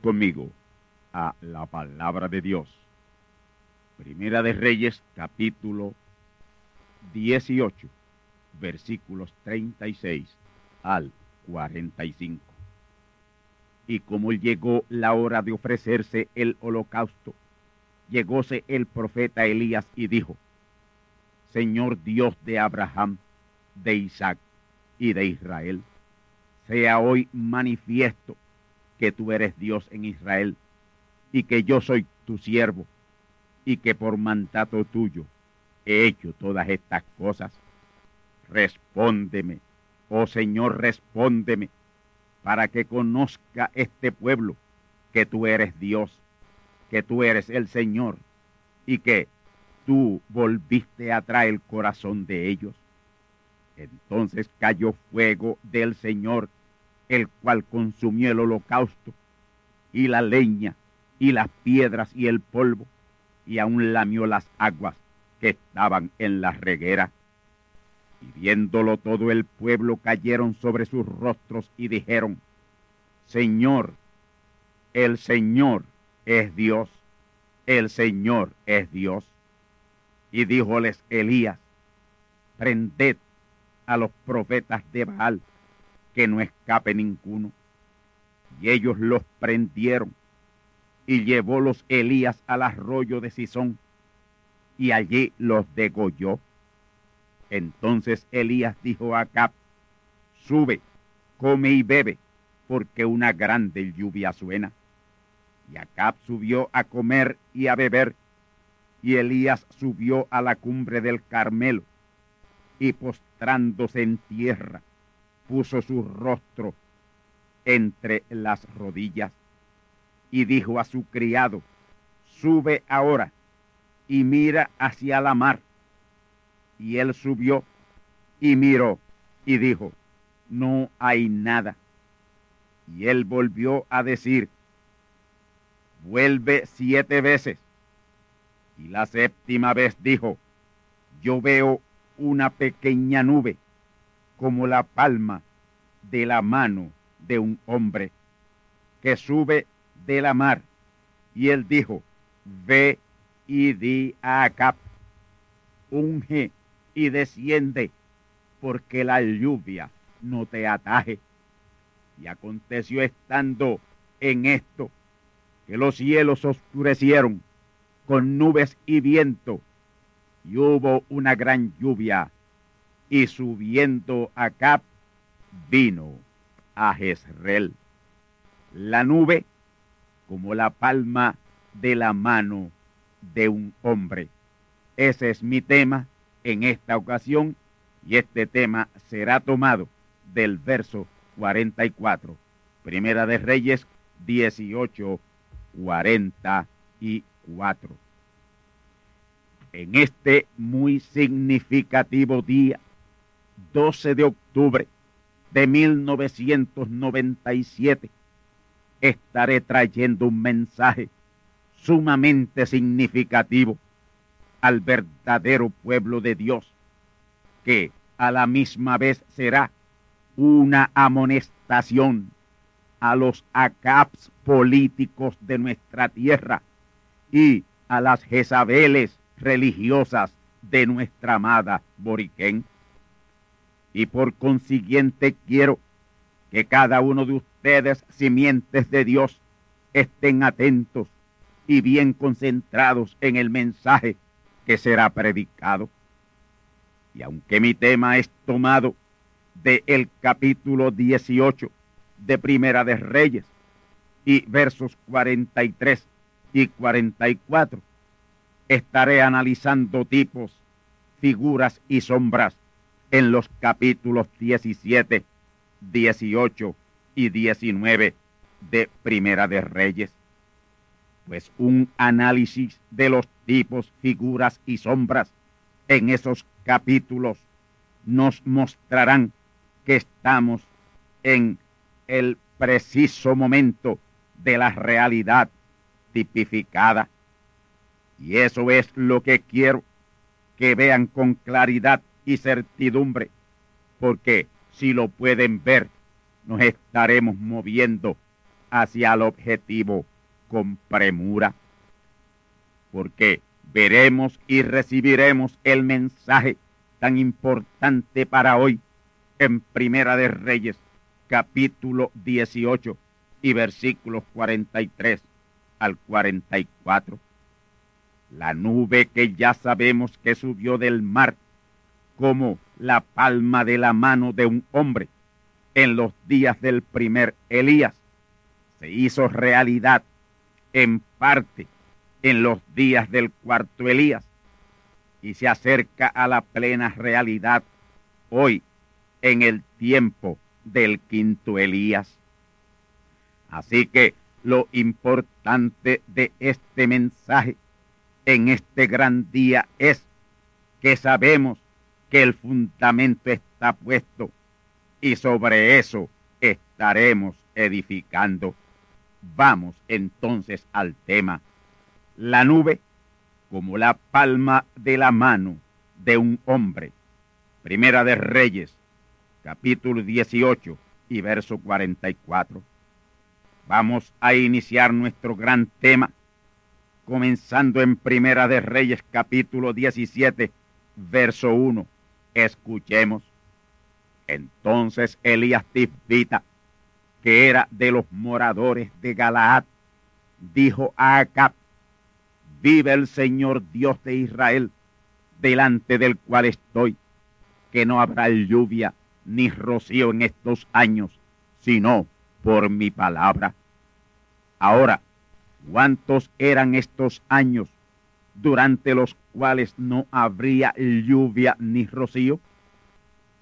Conmigo a la palabra de Dios. Primera de Reyes, capítulo 18, versículos 36 al 45. Y como llegó la hora de ofrecerse el holocausto, llegóse el profeta Elías y dijo, Señor Dios de Abraham, de Isaac y de Israel, sea hoy manifiesto que tú eres Dios en Israel y que yo soy tu siervo y que por mandato tuyo he hecho todas estas cosas. Respóndeme, oh Señor, respóndeme, para que conozca este pueblo que tú eres Dios, que tú eres el Señor y que tú volviste atrás el corazón de ellos. Entonces cayó fuego del Señor, el cual consumió el holocausto, y la leña, y las piedras y el polvo, y aún lamió las aguas que estaban en la reguera. Y viéndolo todo el pueblo cayeron sobre sus rostros y dijeron, Señor, el Señor es Dios, el Señor es Dios. Y díjoles Elías, prended a los profetas de Baal, que no escape ninguno. Y ellos los prendieron, y llevólos Elías al arroyo de Sison, y allí los degolló. Entonces Elías dijo a Acab, sube, come y bebe, porque una grande lluvia suena. Y Acab subió a comer y a beber, y Elías subió a la cumbre del Carmelo, y postrándose en tierra, puso su rostro entre las rodillas, y dijo a su criado, sube ahora y mira hacia la mar. Y él subió y miró y dijo, no hay nada. Y él volvió a decir, vuelve siete veces. Y la séptima vez dijo, yo veo una pequeña nube como la palma de la mano de un hombre que sube de la mar. Y él dijo, ve y di a Acap, unge y desciende, porque la lluvia no te ataje. Y aconteció estando en esto, que los cielos oscurecieron con nubes y viento, y hubo una gran lluvia, y subiendo a Cap, vino a Jezreel. La nube como la palma de la mano de un hombre. Ese es mi tema en esta ocasión Y este tema será tomado del verso 44, Primera de Reyes 18, 44. En este muy significativo día, 12 de octubre de 1997, estaré trayendo un mensaje sumamente significativo al verdadero pueblo de Dios, que a la misma vez será una amonestación a los acaps políticos de nuestra tierra y a las Jezabeles religiosas de nuestra amada Boriquén. Y por consiguiente quiero que cada uno de ustedes, simientes de Dios, estén atentos y bien concentrados en el mensaje que será predicado. Y aunque mi tema es tomado del el capítulo 18 de Primera de Reyes y versos 43 y 44, estaré analizando tipos, figuras y sombras en los capítulos 17, 18 y 19 de Primera de Reyes. Pues un análisis de los tipos, figuras y sombras en esos capítulos nos mostrarán que estamos en el preciso momento de la realidad tipificada. Y eso es lo que quiero que vean con claridad y certidumbre, porque si lo pueden ver, nos estaremos moviendo hacia el objetivo con premura, porque veremos y recibiremos el mensaje tan importante para hoy en Primera de Reyes, capítulo 18 y versículos 43 al 44. La nube que ya sabemos que subió del mar como la palma de la mano de un hombre en los días del primer Elías, se hizo realidad en parte en los días del cuarto Elías y se acerca a la plena realidad hoy en el tiempo del quinto Elías. Así que lo importante de este mensaje en este gran día es que sabemos que el fundamento está puesto y sobre eso estaremos edificando. Vamos entonces al tema. La nube como la palma de la mano de un hombre. Primera de Reyes, capítulo 18 y verso 44. Vamos a iniciar nuestro gran tema, comenzando en Primera de Reyes, capítulo 17, verso 1. Escuchemos. Entonces Elías Tifbita, que era de los moradores de Galaad, dijo a Acab, vive el Señor Dios de Israel, delante del cual estoy, que no habrá lluvia ni rocío en estos años, sino por mi palabra. Ahora, ¿cuántos eran estos años durante los cuales no habría lluvia ni rocío?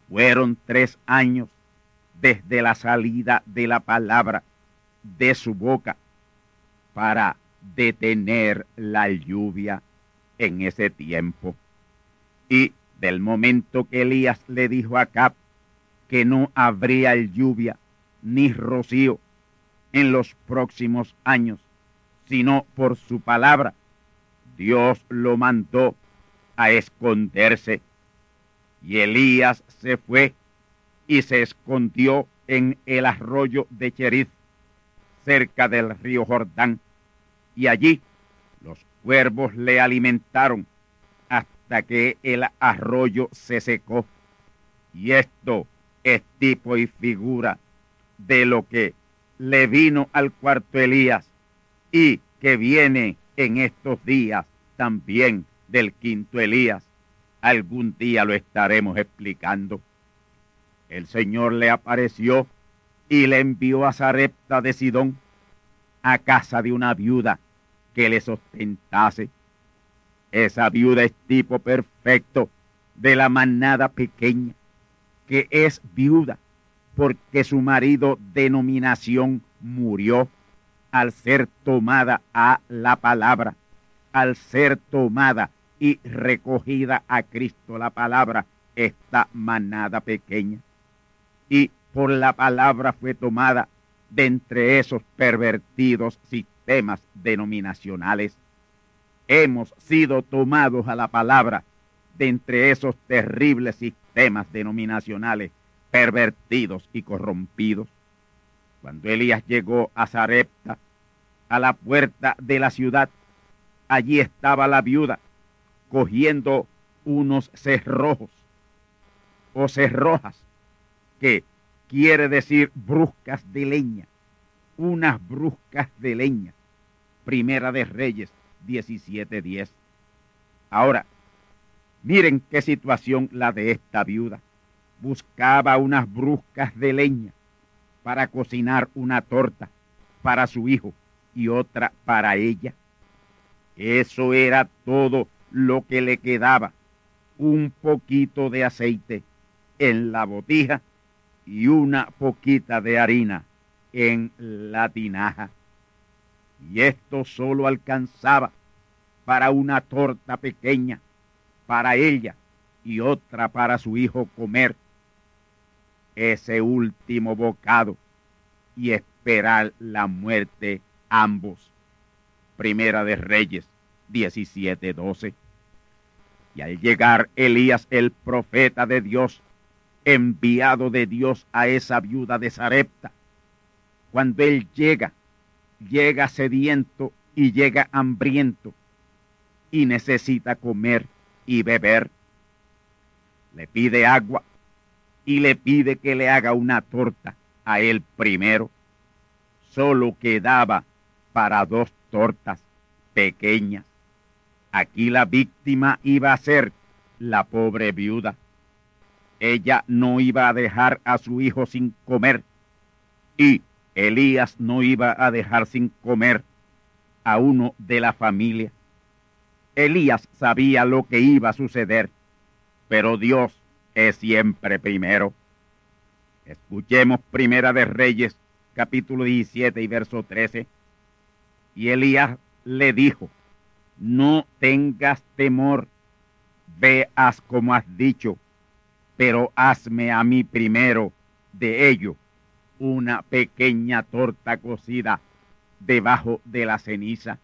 Fueron tres años desde la salida de la palabra de su boca para detener la lluvia en ese tiempo. Y del momento que Elías le dijo a Cap que no habría lluvia ni rocío en los próximos años, sino por su palabra. Dios lo mandó a esconderse. Y Elías se fue y se escondió en el arroyo de Cherith, cerca del río Jordán. Y allí los cuervos le alimentaron hasta que el arroyo se secó. Y esto es tipo y figura de lo que le vino al cuarto Elías y que viene en estos días también del quinto Elías. Algún día lo estaremos explicando. El Señor le apareció y le envió a Zarepta de Sidón a casa de una viuda que le sustentase. Esa viuda es tipo perfecto de la manada pequeña, que es viuda, porque su marido denominación murió al ser tomada a la palabra, al ser tomada y recogida a Cristo la palabra, esta manada pequeña. Y por la palabra fue tomada de entre esos pervertidos sistemas denominacionales. Hemos sido tomados a la palabra de entre esos terribles sistemas denominacionales pervertidos y corrompidos. Cuando Elías llegó a Zarepta, a la puerta de la ciudad, allí estaba la viuda cogiendo unos cerrojos o cerrojas, que quiere decir bruscas de leña, unas bruscas de leña. Primera de Reyes 17:10. Ahora, miren qué situación la de esta viuda. Buscaba unas bruscas de leña para cocinar una torta para su hijo y otra para ella. Eso era todo lo que le quedaba. Un poquito de aceite en la botija y una poquita de harina en la tinaja. Y esto solo alcanzaba para una torta pequeña, para ella y otra para su hijo comer ese último bocado y esperar la muerte ambos. Primera de Reyes 17:12. Y al llegar Elías el profeta de Dios, enviado de Dios a esa viuda de Sarepta, cuando él llega, llega sediento y llega hambriento y necesita comer y beber. Le pide agua y le pide que le haga una torta a él primero. Solo quedaba para dos tortas pequeñas. Aquí la víctima iba a ser la pobre viuda. Ella no iba a dejar a su hijo sin comer y Elías no iba a dejar sin comer a uno de la familia. Elías sabía lo que iba a suceder, pero Dios es siempre primero. Escuchemos Primera de Reyes, capítulo 17 y verso 13. Y Elías le dijo, no tengas temor, veas como has dicho, pero hazme a mí primero de ello una pequeña torta cocida debajo de la ceniza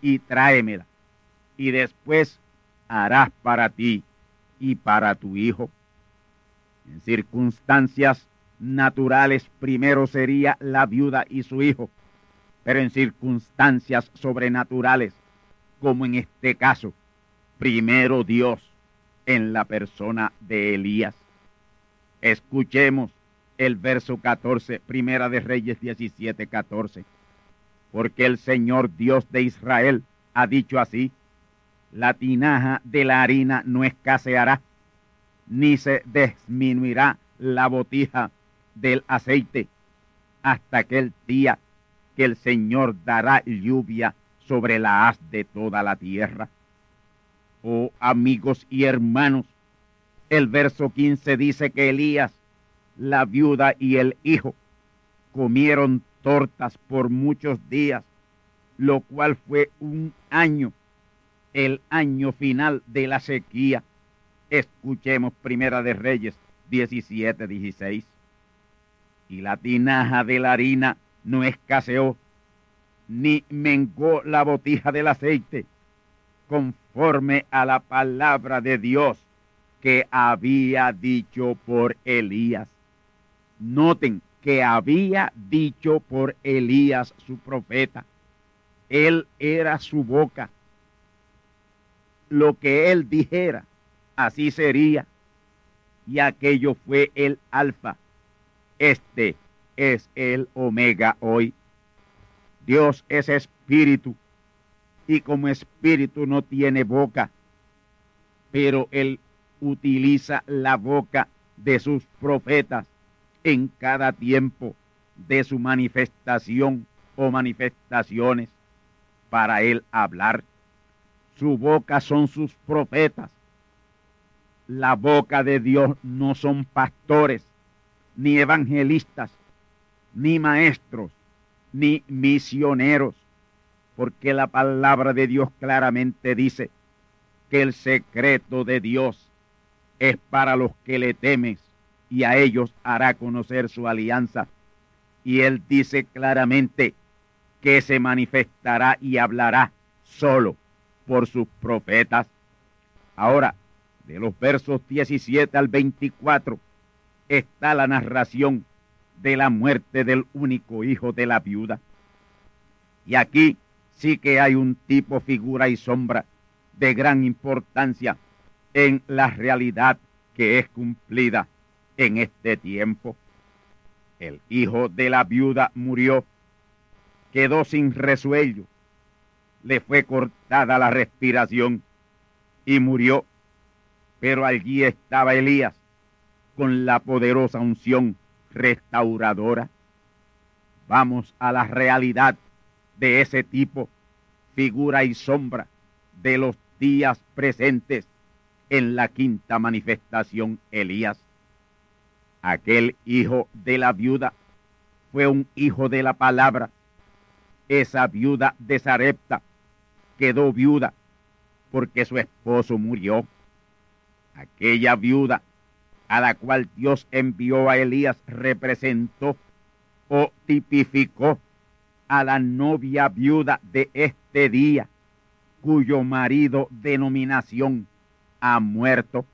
y tráemela, y después harás para ti y para tu hijo. En circunstancias naturales primero sería la viuda y su hijo, pero en circunstancias sobrenaturales, como en este caso, primero Dios en la persona de Elías. Escuchemos el verso 14, primera de Reyes 17, 14. Porque el Señor Dios de Israel ha dicho así, la tinaja de la harina no escaseará, ni se disminuirá la botija del aceite hasta aquel día que el Señor dará lluvia sobre la haz de toda la tierra. Oh amigos y hermanos, el verso 15 dice que Elías, la viuda y el hijo comieron tortas por muchos días, lo cual fue un año, el año final de la sequía. Escuchemos Primera de Reyes 17, 16. Y la tinaja de la harina no escaseó, ni mengó la botija del aceite, conforme a la palabra de Dios que había dicho por Elías. Noten que había dicho por Elías su profeta. Él era su boca. Lo que él dijera, así sería. Y aquello fue el alfa. Este es el omega hoy. Dios es espíritu y como espíritu no tiene boca, pero él utiliza la boca de sus profetas en cada tiempo de su manifestación o manifestaciones para él hablar. Su boca son sus profetas. La boca de Dios no son pastores, ni evangelistas, ni maestros, ni misioneros, porque la palabra de Dios claramente dice que el secreto de Dios es para los que le temes y a ellos hará conocer su alianza. Y él dice claramente que se manifestará y hablará solo por sus profetas. Ahora, de los versos 17 al 24 está la narración de la muerte del único hijo de la viuda. Y aquí sí que hay un tipo, figura y sombra de gran importancia en la realidad que es cumplida en este tiempo. El hijo de la viuda murió, quedó sin resuello, le fue cortada la respiración y murió. Pero allí estaba Elías con la poderosa unción restauradora. Vamos a la realidad de ese tipo, figura y sombra de los días presentes en la quinta manifestación Elías. Aquel hijo de la viuda fue un hijo de la palabra. Esa viuda de Sarepta quedó viuda porque su esposo murió. Aquella viuda a la cual Dios envió a Elías representó o tipificó a la novia viuda de este día, cuyo marido denominación ha muerto.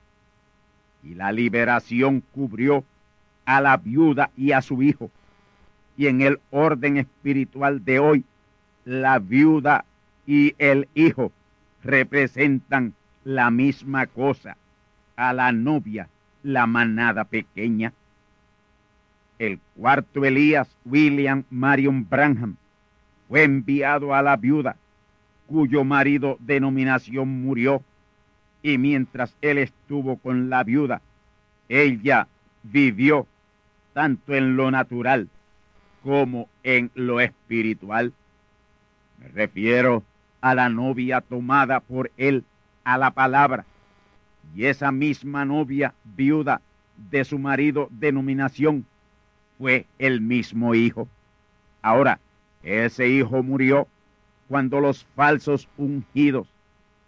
Y la liberación cubrió a la viuda y a su hijo. Y en el orden espiritual de hoy, la viuda y el hijo representan la misma cosa. A la novia, la manada pequeña. El cuarto Elías, William Marion Branham, fue enviado a la viuda, cuyo marido denominación murió, y mientras él estuvo con la viuda, ella vivió tanto en lo natural como en lo espiritual. Me refiero a la novia tomada por él a la palabra, y esa misma novia viuda de su marido denominación fue el mismo hijo. Ahora, ese hijo murió cuando los falsos ungidos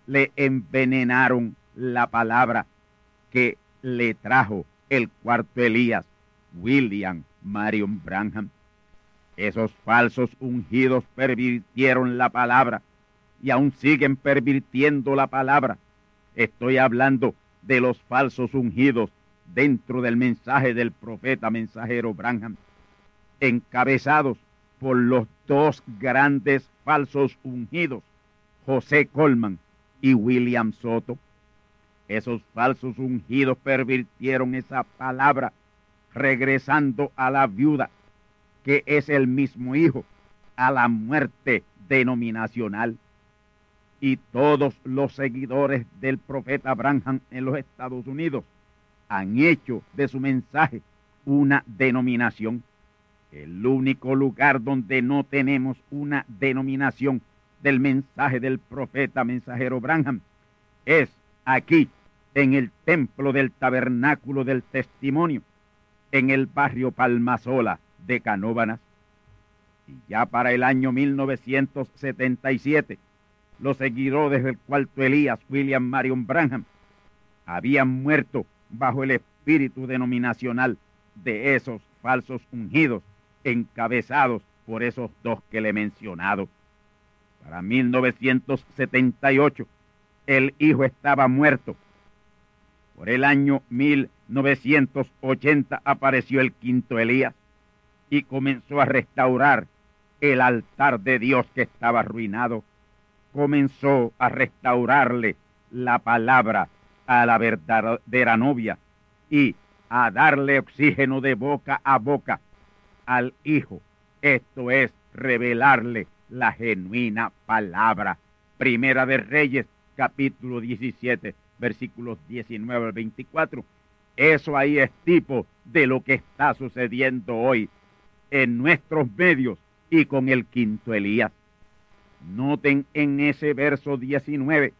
le envenenaron la palabra que le trajo el cuarto Elías, William Marion Branham. Esos falsos ungidos pervirtieron la palabra y aún siguen pervirtiendo la palabra. Estoy hablando de los falsos ungidos dentro del mensaje del profeta mensajero Branham, encabezados por los dos grandes falsos ungidos, José Colman y William Soto. Esos falsos ungidos pervirtieron esa palabra, regresando a la viuda, que es el mismo hijo, a la muerte denominacional. Y todos los seguidores del profeta Branham en los Estados Unidos han hecho de su mensaje una denominación el único lugar donde no tenemos una denominación del mensaje del profeta mensajero Branham es aquí, en el templo del tabernáculo del testimonio, en el barrio Palmasola de Canóbanas. Y ya para el año 1977, los seguidores del cuarto Elías, William Marion Branham, habían muerto bajo el espíritu denominacional de esos falsos ungidos encabezados por esos dos que le he mencionado. Para 1978, el hijo estaba muerto. Por el año 1980 apareció el quinto Elías y comenzó a restaurar el altar de Dios que estaba arruinado. Comenzó a restaurarle la palabra a la verdadera novia y a darle oxígeno de boca a boca al Hijo. Esto es revelarle la genuina palabra. Primera de Reyes, capítulo 17, versículos 19 al 24. Eso ahí es tipo de lo que está sucediendo hoy en nuestros medios y con el quinto Elías. Noten en ese verso 19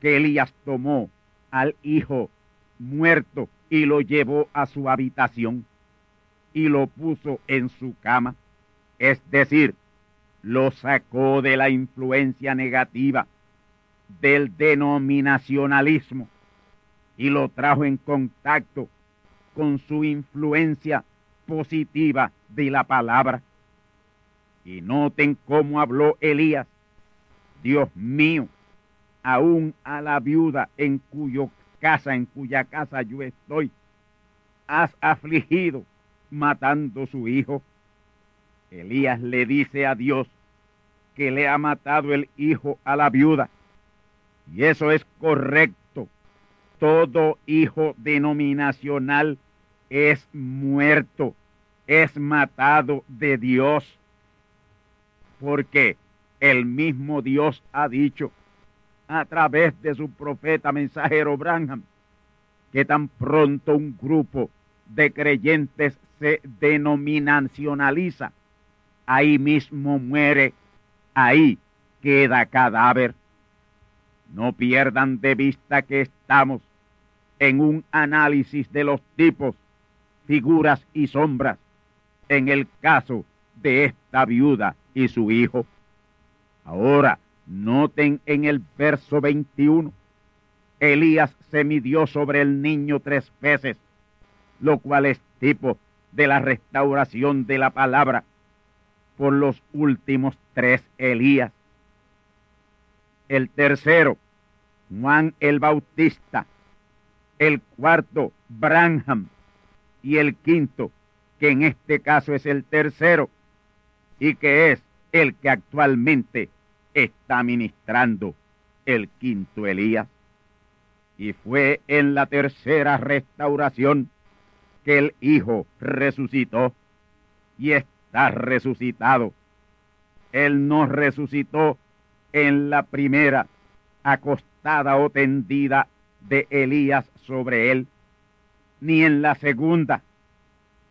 que Elías tomó al hijo muerto y lo llevó a su habitación y lo puso en su cama, es decir, lo sacó de la influencia negativa del denominacionalismo y lo trajo en contacto con su influencia positiva de la palabra. Y noten cómo habló Elías. Dios mío, aún a la viuda en cuyo casa, en cuya casa yo estoy, has afligido matando su hijo. Elías le dice a Dios que le ha matado el hijo a la viuda. Y eso es correcto. Todo hijo denominacional es muerto, es matado de Dios. Porque el mismo Dios ha dicho a través de su profeta mensajero Branham que tan pronto un grupo de creyentes se denominacionaliza, ahí mismo muere, ahí queda cadáver. No pierdan de vista que estamos en un análisis de los tipos, figuras y sombras en el caso de esta viuda y su hijo. Ahora, noten en el verso 21, Elías se midió sobre el niño tres veces, lo cual es tipo de la restauración de la palabra por los últimos tres Elías. El tercero, Juan el Bautista. El cuarto, Branham. Y el quinto, que en este caso es el tercero, y que es el que actualmente está ministrando el quinto Elías. Y fue en la tercera restauración que el Hijo resucitó y está resucitado. Él no resucitó en la primera acostada o tendida de Elías sobre él, ni en la segunda,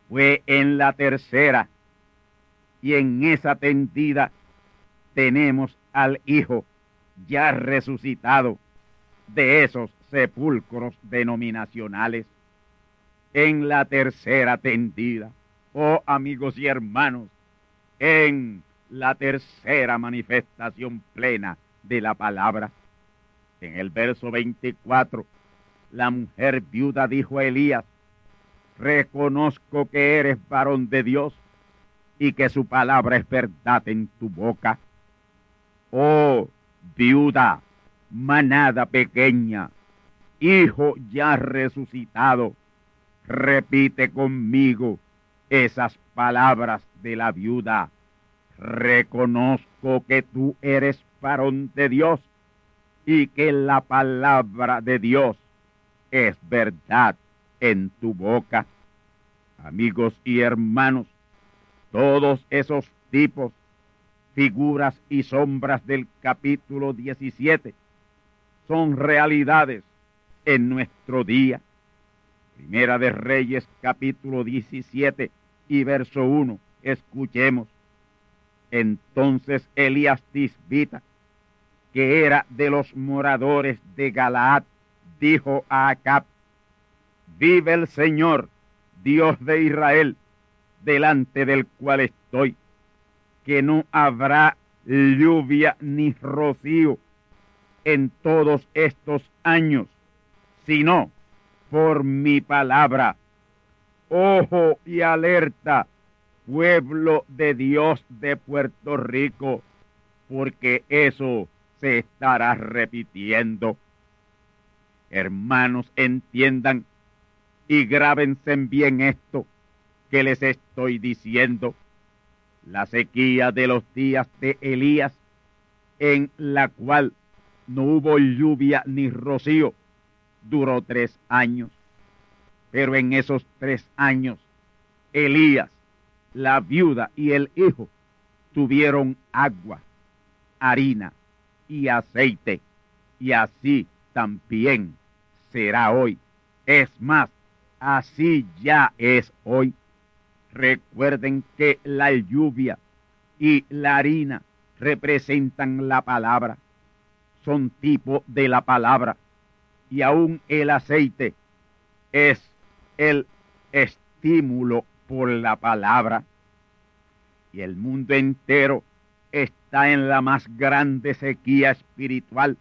fue en la tercera. Y en esa tendida tenemos al Hijo ya resucitado de esos sepulcros denominacionales en la tercera tendida. Oh amigos y hermanos, en la tercera manifestación plena de la palabra. En el verso 24, la mujer viuda dijo a Elías, reconozco que eres varón de Dios y que su palabra es verdad en tu boca. Oh viuda, manada pequeña, hijo ya resucitado, repite conmigo esas palabras de la viuda. Reconozco que tú eres varón de Dios y que la palabra de Dios es verdad en tu boca. Amigos y hermanos, todos esos tipos, figuras y sombras del capítulo 17 son realidades en nuestro día. Primera de Reyes capítulo 17 y verso 1. Escuchemos. Entonces Elías Tisbita, que era de los moradores de Galaad, dijo a Acab, vive el Señor, Dios de Israel, delante del cual estoy, que no habrá lluvia ni rocío en todos estos años, sino por mi palabra. Ojo y alerta, pueblo de Dios de Puerto Rico, porque eso se estará repitiendo. Hermanos, entiendan y grábense bien esto que les estoy diciendo. La sequía de los días de Elías, en la cual no hubo lluvia ni rocío, duró tres años. Pero en esos tres años, Elías, la viuda y el hijo tuvieron agua, harina y aceite. Y así también será hoy. Es más, así ya es hoy. Recuerden que la lluvia y la harina representan la palabra, son tipo de la palabra. Y aún el aceite es el estímulo por la palabra. Y el mundo entero está en la más grande sequía espiritual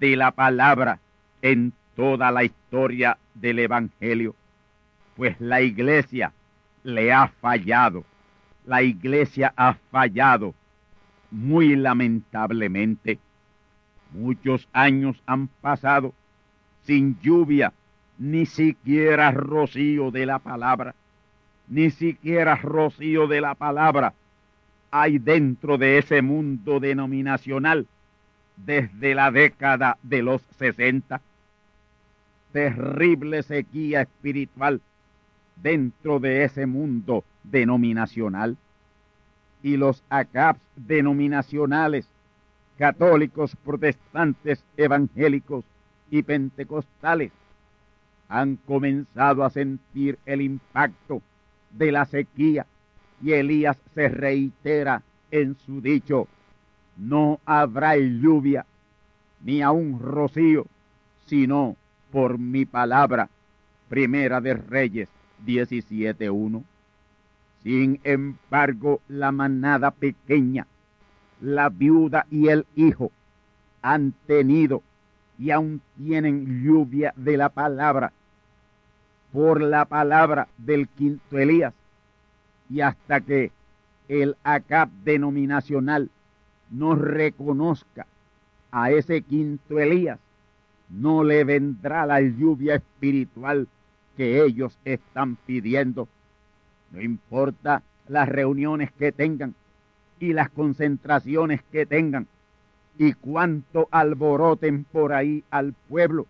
de la palabra en toda la historia del Evangelio, pues la iglesia le ha fallado, la iglesia ha fallado muy lamentablemente. Muchos años han pasado sin lluvia, ni siquiera rocío de la palabra, ni siquiera rocío de la palabra hay dentro de ese mundo denominacional desde la década de los 60. Terrible sequía espiritual dentro de ese mundo denominacional. Y los ACAPs denominacionales, católicos, protestantes, evangélicos y pentecostales, han comenzado a sentir el impacto de la sequía y Elías se reitera en su dicho, no habrá lluvia ni aun rocío, sino por mi palabra. Primera de Reyes 17.1. Sin embargo, la manada pequeña, la viuda y el hijo han tenido y aún tienen lluvia de la palabra por la palabra del quinto Elías y hasta que el ACAP denominacional no reconozca a ese quinto Elías, no le vendrá la lluvia espiritual que ellos están pidiendo. No importa las reuniones que tengan y las concentraciones que tengan y cuánto alboroten por ahí al pueblo,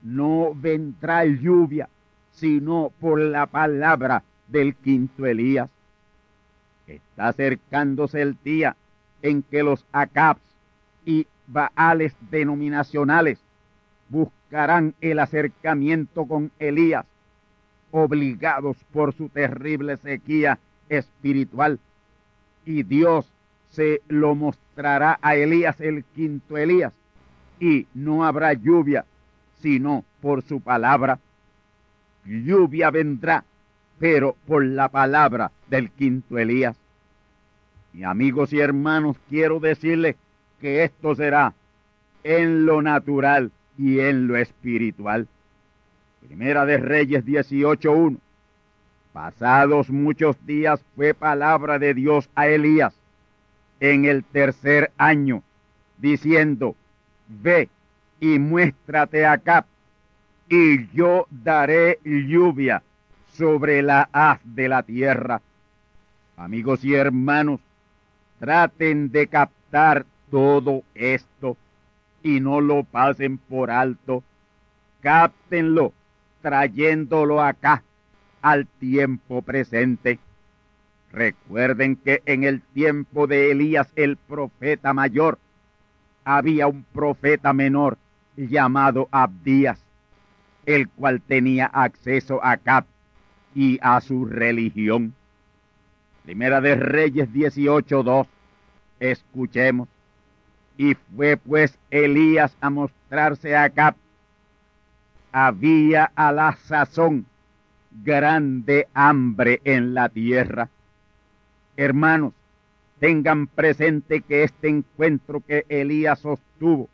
no vendrá lluvia sino por la palabra del quinto Elías. Está acercándose el día en que los Acabs y Baales denominacionales buscarán el acercamiento con Elías, obligados por su terrible sequía espiritual. Y Dios se lo mostrará a Elías, el quinto Elías, y no habrá lluvia, sino por su palabra. Lluvia vendrá pero por la palabra del quinto Elías. Y amigos y hermanos, quiero decirles que esto será en lo natural y en lo espiritual. Primera de Reyes 18.1. Pasados muchos días fue palabra de Dios a Elías en el tercer año, diciendo, ve y muéstrate acá, y yo daré lluvia sobre la haz de la tierra. Amigos y hermanos, traten de captar todo esto y no lo pasen por alto. Cáptenlo trayéndolo acá al tiempo presente. Recuerden que en el tiempo de Elías el profeta mayor había un profeta menor llamado Abdías, el cual tenía acceso a Cap y a su religión. Primera de Reyes 18.2. Escuchemos. Y fue pues Elías a mostrarse acá. Había a la sazón grande hambre en la tierra. Hermanos, tengan presente que este encuentro que Elías sostuvo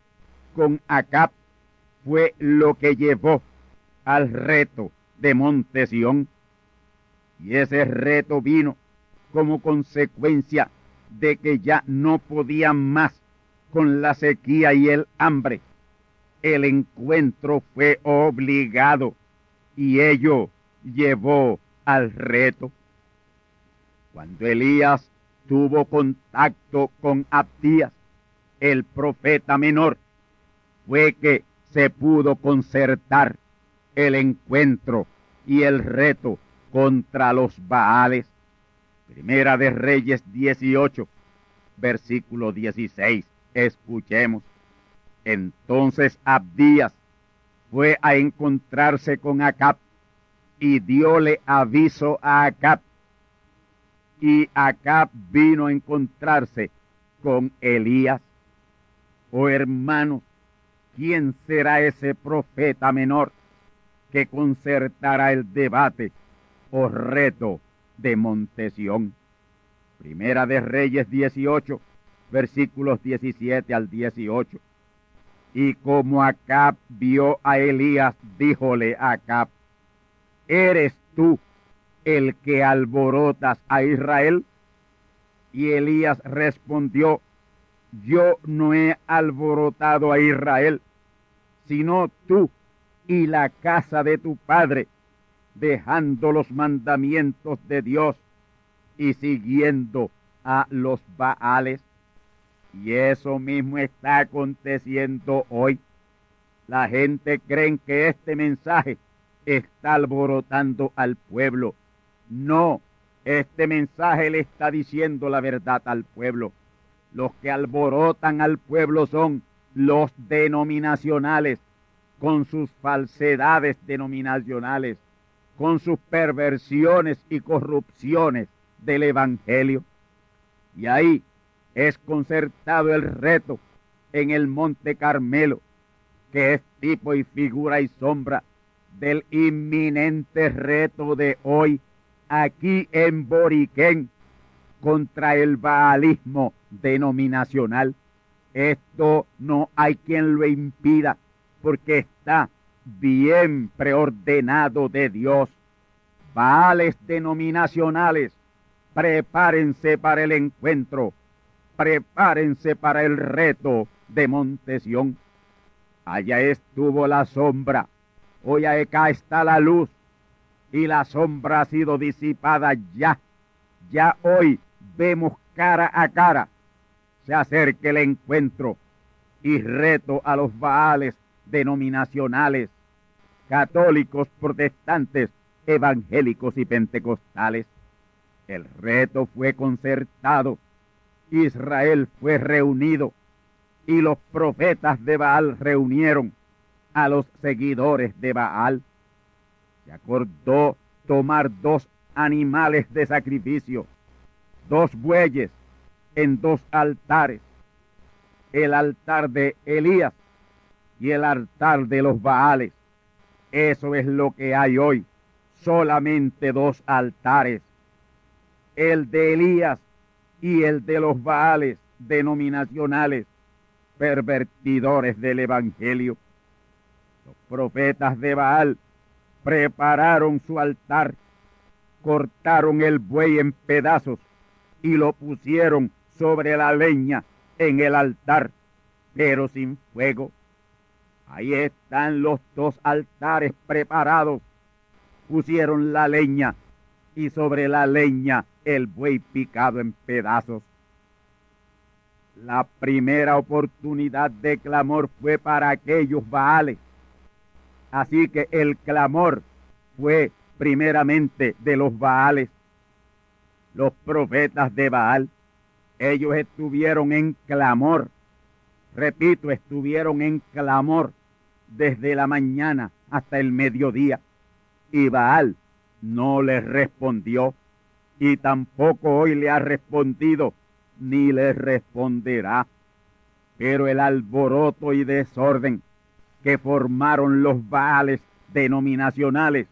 con Acab fue lo que llevó al reto de Monte y ese reto vino como consecuencia de que ya no podían más con la sequía y el hambre. El encuentro fue obligado y ello llevó al reto. Cuando Elías tuvo contacto con Abdías, el profeta menor, fue que se pudo concertar el encuentro y el reto contra los Baales. Primera de Reyes 18, versículo 16. Escuchemos. Entonces Abdías fue a encontrarse con Acab y diole aviso a Acab. Y Acab vino a encontrarse con Elías. Oh hermanos, ¿quién será ese profeta menor? que concertará el debate o reto de Montesión. Primera de Reyes 18, versículos 17 al 18. Y como Acab vio a Elías, díjole a Acab, ¿eres tú el que alborotas a Israel? Y Elías respondió, yo no he alborotado a Israel, sino tú y la casa de tu padre, dejando los mandamientos de Dios y siguiendo a los Baales. Y eso mismo está aconteciendo hoy. La gente cree que este mensaje está alborotando al pueblo. No, este mensaje le está diciendo la verdad al pueblo. Los que alborotan al pueblo son los denominacionales, con sus falsedades denominacionales, con sus perversiones y corrupciones del Evangelio. Y ahí es concertado el reto en el Monte Carmelo, que es tipo y figura y sombra del inminente reto de hoy aquí en Boriquén contra el baalismo denominacional. Esto no hay quien lo impida porque está bien preordenado de Dios. Baales denominacionales, prepárense para el encuentro, prepárense para el reto de Montesión. Allá estuvo la sombra, hoy acá está la luz y la sombra ha sido disipada ya. Ya hoy vemos cara a cara. Se acerca el encuentro y reto a los baales denominacionales, católicos, protestantes, evangélicos y pentecostales. El reto fue concertado, Israel fue reunido y los profetas de Baal reunieron a los seguidores de Baal. Se acordó tomar dos animales de sacrificio, dos bueyes en dos altares, el altar de Elías y el altar de los Baales. Eso es lo que hay hoy, solamente dos altares, el de Elías y el de los Baales denominacionales, pervertidores del Evangelio. Los profetas de Baal prepararon su altar, cortaron el buey en pedazos y lo pusieron sobre la leña en el altar, pero sin fuego. Ahí están los dos altares preparados. Pusieron la leña y sobre la leña el buey picado en pedazos. La primera oportunidad de clamor fue para aquellos Baales Así que el clamor fue primeramente de los Baales, los profetas de Baal. Ellos estuvieron en clamor. Repito, estuvieron en clamor desde la mañana hasta el mediodía. Y Baal no les respondió y tampoco hoy le ha respondido ni le responderá. Pero el alboroto y desorden que formaron los baales denominacionales,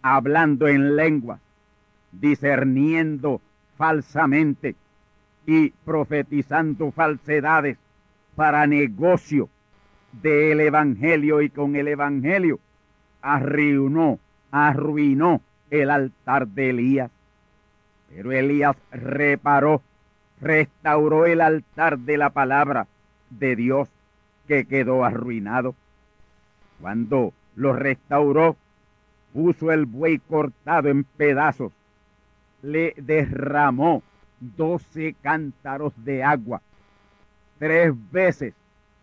hablando en lengua, discerniendo falsamente y profetizando falsedades para negocio del Evangelio y con el Evangelio arruinó, arruinó el altar de Elías. Pero Elías reparó, restauró el altar de la palabra de Dios que quedó arruinado. Cuando lo restauró, puso el buey cortado en pedazos, le derramó doce cántaros de agua tres veces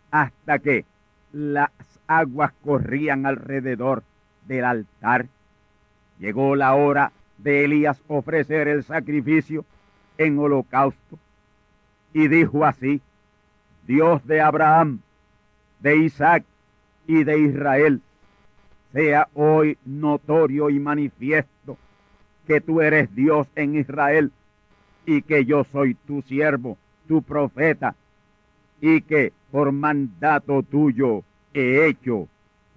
hasta que las aguas corrían alrededor del altar. Llegó la hora de Elías ofrecer el sacrificio en holocausto y dijo así, Dios de Abraham, de Isaac y de Israel, sea hoy notorio y manifiesto que tú eres Dios en Israel y que yo soy tu siervo, tu profeta, y que por mandato tuyo he hecho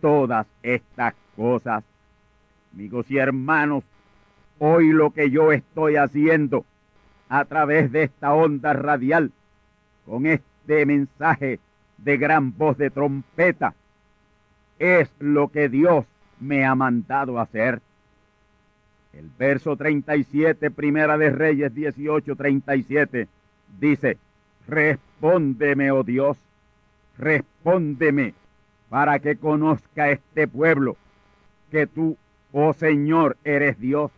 todas estas cosas. Amigos y hermanos, hoy lo que yo estoy haciendo a través de esta onda radial, con este mensaje de gran voz de trompeta, es lo que Dios me ha mandado hacer. El verso 37, Primera de Reyes 18, 37, dice, Respóndeme, oh Dios, respóndeme para que conozca este pueblo que tú, oh Señor, eres Dios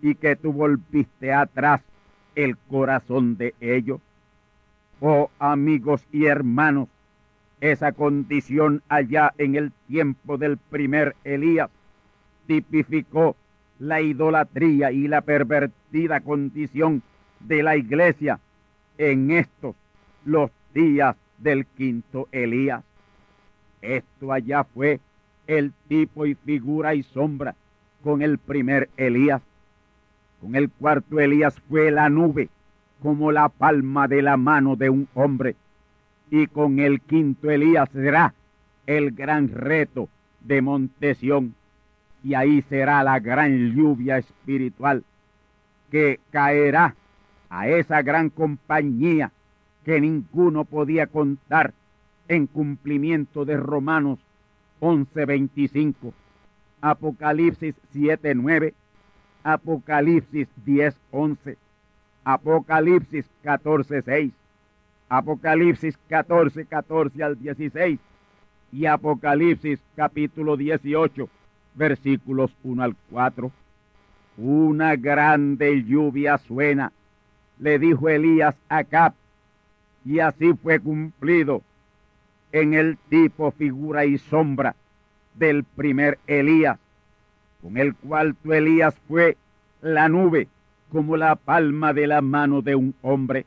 y que tú volviste atrás el corazón de ellos. Oh amigos y hermanos, esa condición allá en el tiempo del primer Elías tipificó la idolatría y la pervertida condición de la iglesia en estos los días del quinto Elías. Esto allá fue el tipo y figura y sombra con el primer Elías. Con el cuarto Elías fue la nube como la palma de la mano de un hombre. Y con el quinto Elías será el gran reto de Montesión. Y ahí será la gran lluvia espiritual que caerá a esa gran compañía que ninguno podía contar en cumplimiento de Romanos 11:25, Apocalipsis 7:9, Apocalipsis 10:11, Apocalipsis 14:6, Apocalipsis 14, 14 al 16 y Apocalipsis capítulo 18, versículos 1 al 4. Una grande lluvia suena, le dijo Elías a Cap, y así fue cumplido en el tipo, figura y sombra del primer Elías, con el cual tu Elías fue la nube como la palma de la mano de un hombre.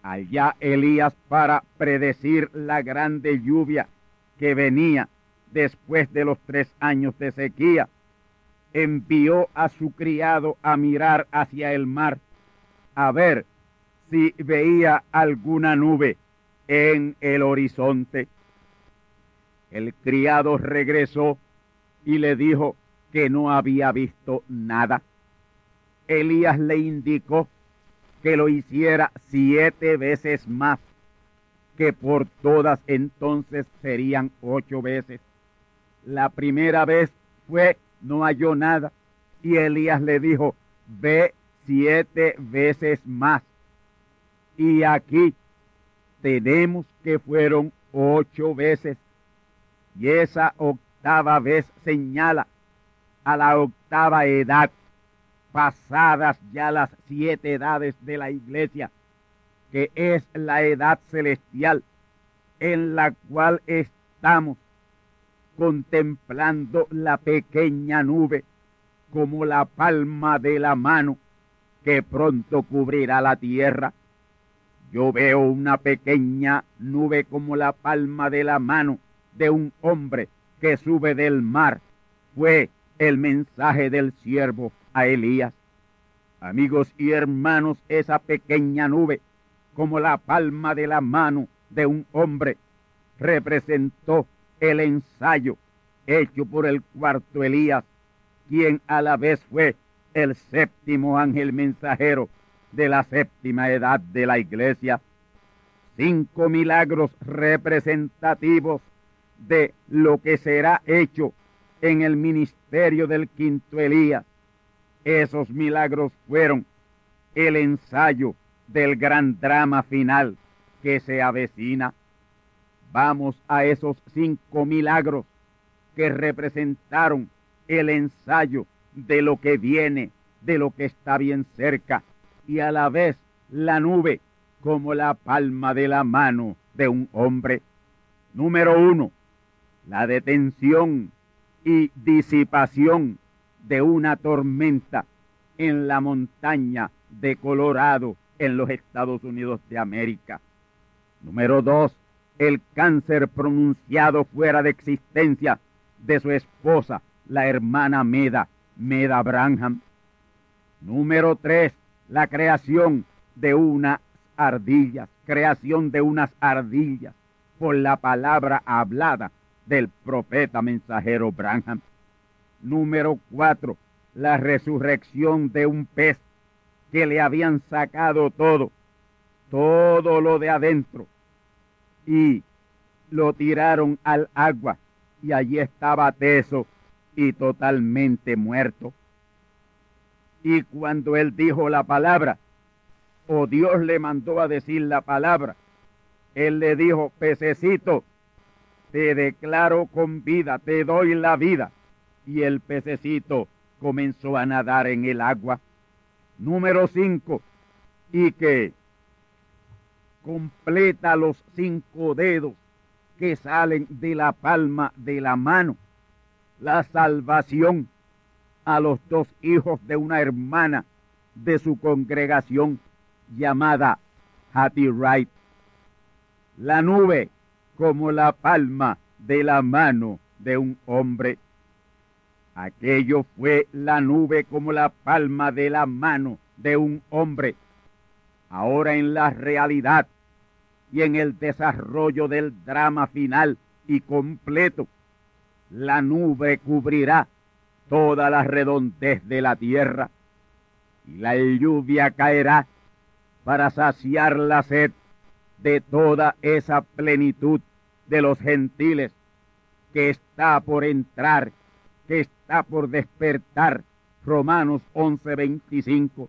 Allá Elías para predecir la grande lluvia que venía después de los tres años de sequía, envió a su criado a mirar hacia el mar, a ver si veía alguna nube en el horizonte. El criado regresó y le dijo que no había visto nada. Elías le indicó que lo hiciera siete veces más, que por todas entonces serían ocho veces. La primera vez fue, no halló nada, y Elías le dijo, ve siete veces más. Y aquí tenemos que fueron ocho veces. Y esa octava vez señala a la octava edad, pasadas ya las siete edades de la iglesia, que es la edad celestial en la cual estamos contemplando la pequeña nube como la palma de la mano que pronto cubrirá la tierra yo veo una pequeña nube como la palma de la mano de un hombre que sube del mar. Fue el mensaje del siervo a Elías. Amigos y hermanos, esa pequeña nube, como la palma de la mano de un hombre, representó el ensayo hecho por el cuarto Elías, quien a la vez fue el séptimo ángel mensajero de la séptima edad de la iglesia. Cinco milagros representativos de lo que será hecho en el ministerio del quinto Elías. Esos milagros fueron el ensayo del gran drama final que se avecina. Vamos a esos cinco milagros que representaron el ensayo de lo que viene, de lo que está bien cerca, y a la vez la nube como la palma de la mano de un hombre. Número uno, la detención y disipación de una tormenta en la montaña de Colorado en los Estados Unidos de América. Número dos, el cáncer pronunciado fuera de existencia de su esposa, la hermana Meda, Meda Branham. Número tres, la creación de unas ardillas, creación de unas ardillas por la palabra hablada del profeta mensajero Branham. Número cuatro, la resurrección de un pez que le habían sacado todo, todo lo de adentro, y lo tiraron al agua, y allí estaba teso y totalmente muerto. Y cuando él dijo la palabra, o Dios le mandó a decir la palabra, él le dijo, pececito, te declaro con vida, te doy la vida. Y el pececito comenzó a nadar en el agua. Número cinco, y que completa los cinco dedos que salen de la palma de la mano. La salvación a los dos hijos de una hermana de su congregación llamada Hattie Wright. La nube como la palma de la mano de un hombre. Aquello fue la nube como la palma de la mano de un hombre. Ahora en la realidad y en el desarrollo del drama final y completo, la nube cubrirá toda la redondez de la tierra y la lluvia caerá para saciar la sed de toda esa plenitud de los gentiles que está por entrar, que está por despertar. Romanos 11:25.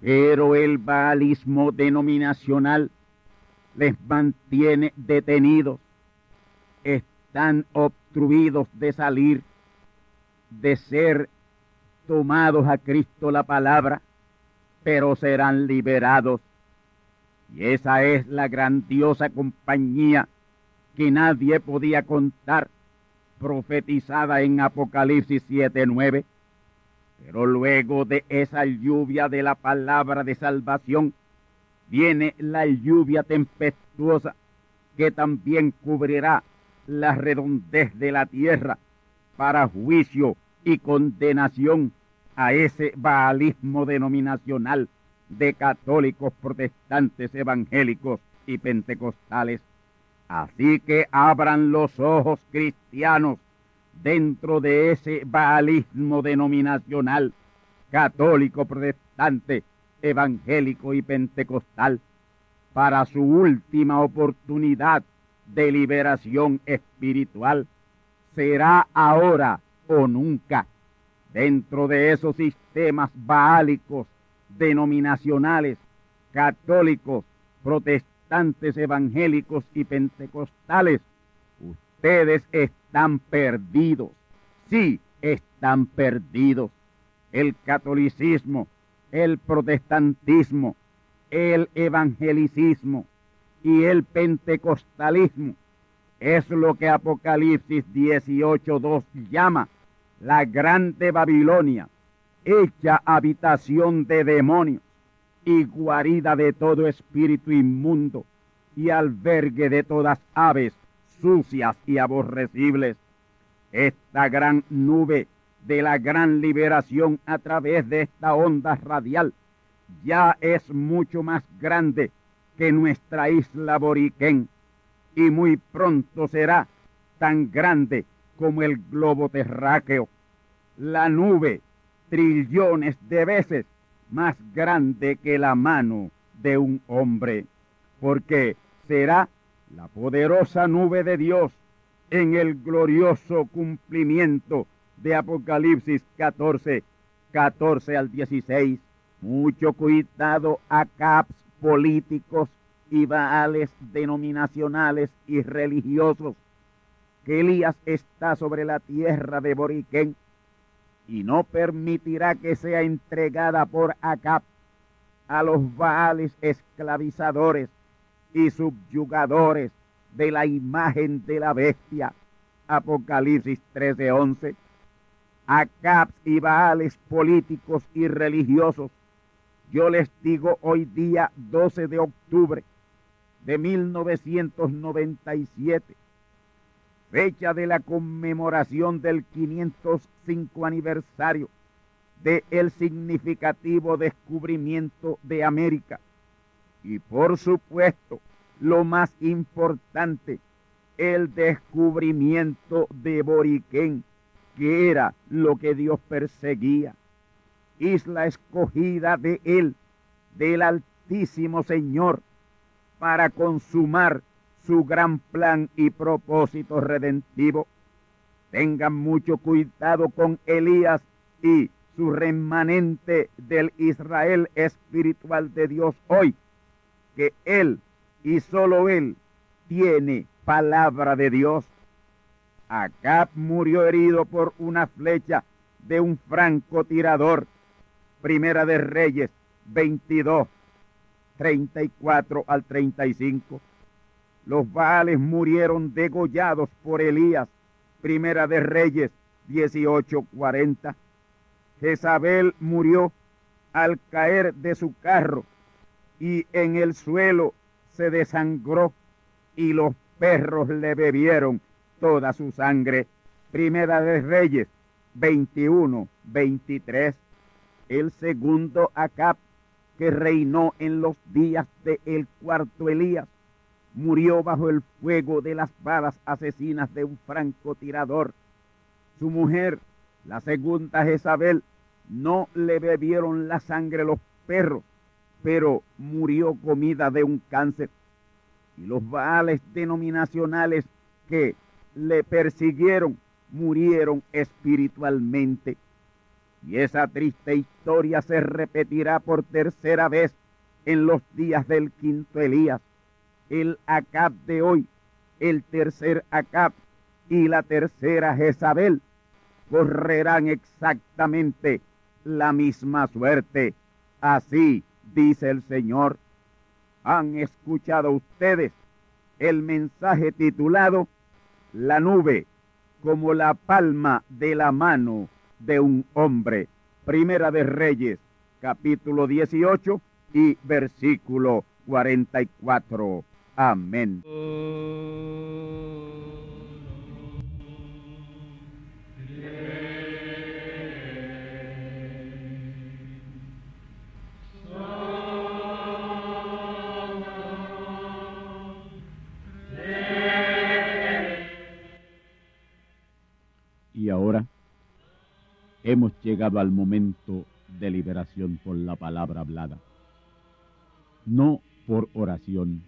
Pero el baalismo denominacional les mantiene detenidos, están obstruidos de salir, de ser tomados a Cristo la palabra, pero serán liberados. Y esa es la grandiosa compañía que nadie podía contar, profetizada en Apocalipsis 7:9. Pero luego de esa lluvia de la palabra de salvación, viene la lluvia tempestuosa que también cubrirá la redondez de la tierra para juicio y condenación a ese baalismo denominacional de católicos, protestantes, evangélicos y pentecostales. Así que abran los ojos cristianos dentro de ese baalismo denominacional católico, protestante, evangélico y pentecostal para su última oportunidad de liberación espiritual. Será ahora o nunca dentro de esos sistemas baálicos denominacionales, católicos, protestantes, evangélicos y pentecostales. Ustedes están perdidos. Sí, están perdidos. El catolicismo, el protestantismo, el evangelicismo y el pentecostalismo es lo que Apocalipsis 18.2 llama la grande Babilonia, hecha habitación de demonios y guarida de todo espíritu inmundo y albergue de todas aves sucias y aborrecibles. Esta gran nube de la gran liberación a través de esta onda radial ya es mucho más grande que nuestra isla Boriquén y muy pronto será tan grande como el globo terráqueo. La nube trillones de veces más grande que la mano de un hombre, porque será la poderosa nube de Dios en el glorioso cumplimiento de Apocalipsis 14, 14 al 16. Mucho cuidado a caps políticos y baales denominacionales y religiosos, que Elías está sobre la tierra de Boriquén y no permitirá que sea entregada por Acap a los baales esclavizadores y subyugadores de la imagen de la bestia. Apocalipsis 13:11. Acap y baales políticos y religiosos. Yo les digo hoy día 12 de octubre de 1997 fecha de la conmemoración del 505 aniversario de el significativo descubrimiento de América. Y por supuesto, lo más importante, el descubrimiento de Boriquén, que era lo que Dios perseguía. Isla escogida de Él, del Altísimo Señor, para consumar su gran plan y propósito redentivo. Tengan mucho cuidado con Elías y su remanente del Israel espiritual de Dios hoy, que Él y solo Él tiene palabra de Dios. Acab murió herido por una flecha de un francotirador. Primera de Reyes 22, 34 al 35. Los Baales murieron degollados por Elías. Primera de Reyes 18, 40. Jezabel murió al caer de su carro y en el suelo se desangró y los perros le bebieron toda su sangre. Primera de Reyes 21, 23. El segundo Acab, que reinó en los días de el cuarto Elías, murió bajo el fuego de las balas asesinas de un francotirador. Su mujer, la segunda Jezabel, no le bebieron la sangre los perros, pero murió comida de un cáncer. Y los baales denominacionales que le persiguieron murieron espiritualmente. Y esa triste historia se repetirá por tercera vez en los días del quinto Elías. El Acab de hoy, el tercer Acab y la tercera Jezabel correrán exactamente la misma suerte. Así dice el Señor. Han escuchado ustedes el mensaje titulado La nube como la palma de la mano de un hombre. Primera de Reyes, capítulo 18 y versículo 44. Amén. Y ahora hemos llegado al momento de liberación por la palabra hablada. No por oración.